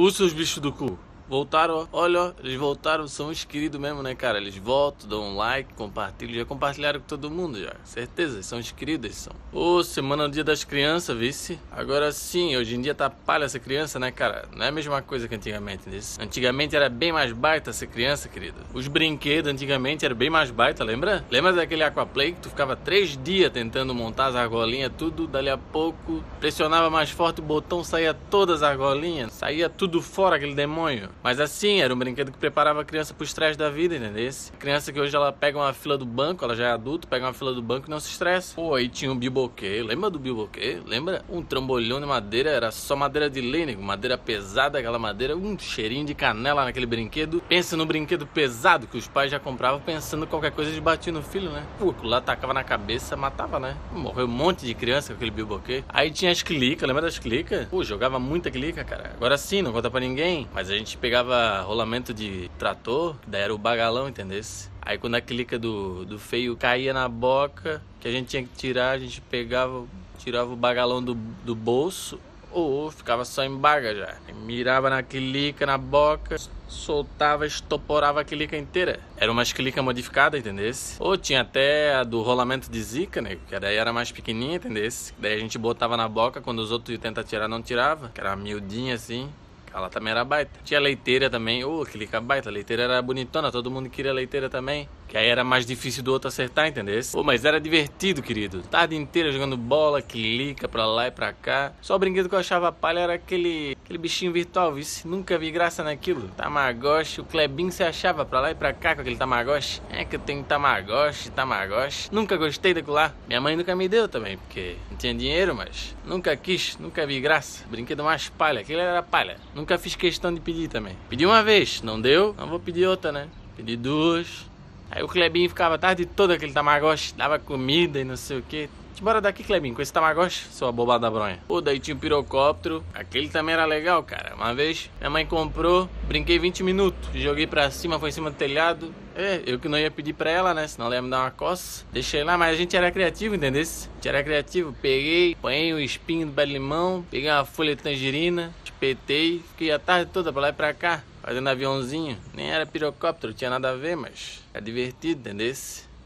Os bichos do cu. Voltaram, olha, eles voltaram, são os queridos mesmo, né, cara? Eles voltam, dão um like, compartilham, já compartilharam com todo mundo, já. Certeza, são os queridos, são. Ô, semana do dia das crianças, vice. Agora sim, hoje em dia tá palha essa criança, né, cara? Não é a mesma coisa que antigamente, desse. Antigamente era bem mais baita ser criança, querido. Os brinquedos antigamente eram bem mais baita, lembra? Lembra daquele aquaplay que tu ficava três dias tentando montar as argolinhas, tudo, dali a pouco, pressionava mais forte o botão, saía todas as argolinhas, saía tudo fora aquele demônio. Mas assim, era um brinquedo que preparava a criança pro estresse da vida, entendeu? Criança que hoje ela pega uma fila do banco, ela já é adulto, pega uma fila do banco e não se estressa. Pô, aí tinha um bilboquê, lembra do bilboquê? Lembra? Um trambolhão de madeira, era só madeira de lênin, madeira pesada, aquela madeira, um cheirinho de canela naquele brinquedo. Pensa no brinquedo pesado que os pais já compravam pensando qualquer coisa de bater no filho, né? Pô, lá tacava na cabeça, matava, né? Morreu um monte de criança com aquele bilboquê. Aí tinha as clicas, lembra das clicas? Pô, jogava muita clica, cara. Agora sim, não conta pra ninguém, mas a gente pegava rolamento de trator, daí era o bagalão, entendesse? Aí quando a clica do, do feio caía na boca, que a gente tinha que tirar, a gente pegava, tirava o bagalão do, do bolso, ou ficava só em baga já. Mirava na clica, na boca, soltava, estoporava a clica inteira. Era uma clica modificada, entendesse? Ou tinha até a do rolamento de zica, né? Que daí era mais pequenininha, entendesse? Daí a gente botava na boca, quando os outros tentar tirar, não tirava. Que era miudinha assim. Ela também era baita. Tinha leiteira também. Ô, oh, aquele baita. A leiteira era bonitona. Todo mundo queria leiteira também. Que aí era mais difícil do outro acertar, entendeu? Pô, mas era divertido, querido. Tarde inteira jogando bola, clica pra lá e pra cá. Só o brinquedo que eu achava palha era aquele, aquele bichinho virtual, vice. Nunca vi graça naquilo. Tamagotchi, o Klebin se achava pra lá e pra cá com aquele Tamagotchi. É que eu tenho Tamagotchi, Tamagotchi. Nunca gostei daquilo lá. Minha mãe nunca me deu também, porque não tinha dinheiro, mas nunca quis, nunca vi graça. Brinquedo mais palha, aquilo era palha. Nunca fiz questão de pedir também. Pedi uma vez, não deu, não vou pedir outra, né? Pedi duas, Aí o Clebinho ficava a tarde toda aquele tamagotchi, dava comida e não sei o que. Bora daqui, Clebinho, com esse tamagotchi, sua bobada da bronha. Pô, daí tinha um pirocóptero, aquele também era legal, cara. Uma vez minha mãe comprou, brinquei 20 minutos, joguei pra cima, foi em cima do telhado. É, eu que não ia pedir pra ela, né? Senão ela ia me dar uma coça. Deixei lá, mas a gente era criativo, entendeu? A gente era criativo. Peguei, põei o espinho do pé de limão, peguei uma folha de tangerina, espetei, fiquei a tarde toda pra lá e pra cá fazendo aviãozinho. Nem era pirocóptero, tinha nada a ver, mas é divertido, entendeu?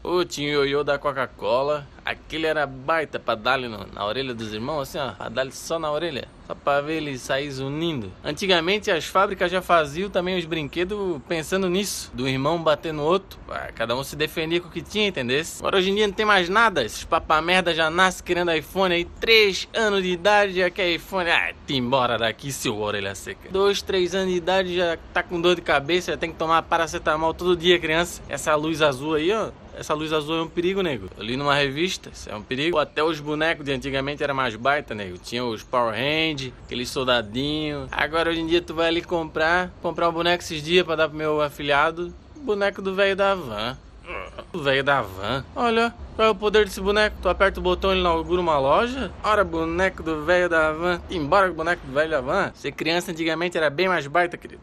O ioiô da Coca-Cola. Aquele era baita pra dar na orelha dos irmãos, assim, ó. Pra dar só na orelha. Só pra ver ele sair zunindo. Antigamente as fábricas já faziam também os brinquedos pensando nisso. Do irmão bater no outro. Pra cada um se defendia com o que tinha, entendeu? Agora hoje em dia não tem mais nada. Esses papa merda já nascem querendo iPhone aí. Três anos de idade já quer iPhone. Ah, te embora daqui, seu orelha seca. Dois, três anos de idade já tá com dor de cabeça. Já tem que tomar paracetamol todo dia, criança. Essa luz azul aí, ó essa luz azul é um perigo, nego. Eu li numa revista, isso é um perigo. Até os bonecos de antigamente era mais baita, nego. Tinha os Power Hand, aqueles soldadinhos. Agora hoje em dia tu vai ali comprar, comprar um boneco esses dias para dar pro meu afilhado. Boneco do velho da van. O velho da van. Olha, qual é o poder desse boneco? Tu aperta o botão e ele inaugura uma loja? Ora, boneco do velho da van. Embora o boneco do velho da van. Ser criança antigamente era bem mais baita, querido.